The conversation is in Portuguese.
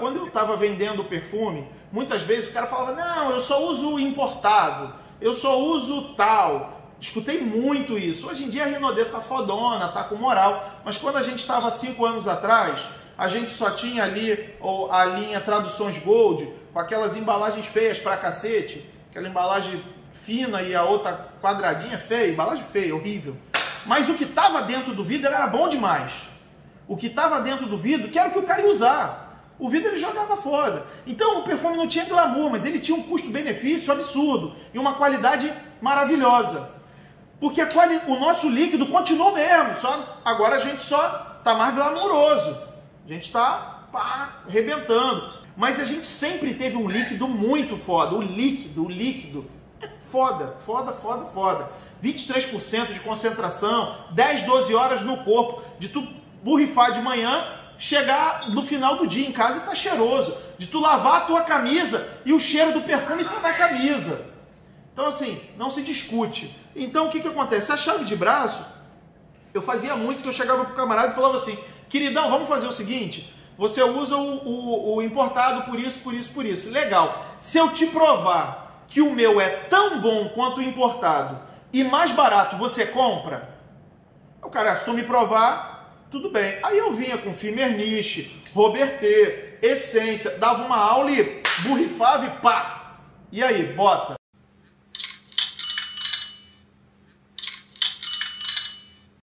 Quando eu estava vendendo perfume, muitas vezes o cara falava: Não, eu só uso importado, eu só uso tal. Escutei muito isso. Hoje em dia a Rinodê tá fodona, tá com moral. Mas quando a gente estava cinco anos atrás, a gente só tinha ali a linha Traduções Gold, com aquelas embalagens feias pra cacete, aquela embalagem fina e a outra quadradinha feia, embalagem feia, horrível. Mas o que estava dentro do vidro era bom demais. O que estava dentro do vidro, que era o que o cara ia usar. O vidro ele jogava fora. Então o perfume não tinha glamour, mas ele tinha um custo-benefício absurdo e uma qualidade maravilhosa. Porque quali... o nosso líquido continuou mesmo, só agora a gente só está mais glamouroso. A gente está arrebentando. Mas a gente sempre teve um líquido muito foda. O líquido, o líquido é foda, foda, foda, foda. 23% de concentração, 10, 12 horas no corpo, de tu borrifar de manhã chegar no final do dia em casa e tá cheiroso. De tu lavar a tua camisa e o cheiro do perfume tá na camisa. Então, assim, não se discute. Então, o que que acontece? A chave de braço, eu fazia muito que eu chegava pro camarada e falava assim, queridão, vamos fazer o seguinte, você usa o, o, o importado por isso, por isso, por isso. Legal. Se eu te provar que o meu é tão bom quanto o importado e mais barato, você compra? O cara, se tu me provar, tudo bem. Aí eu vinha com Fimerniche, Robertet, Essência, dava uma aula e burrifava e pá. E aí, bota.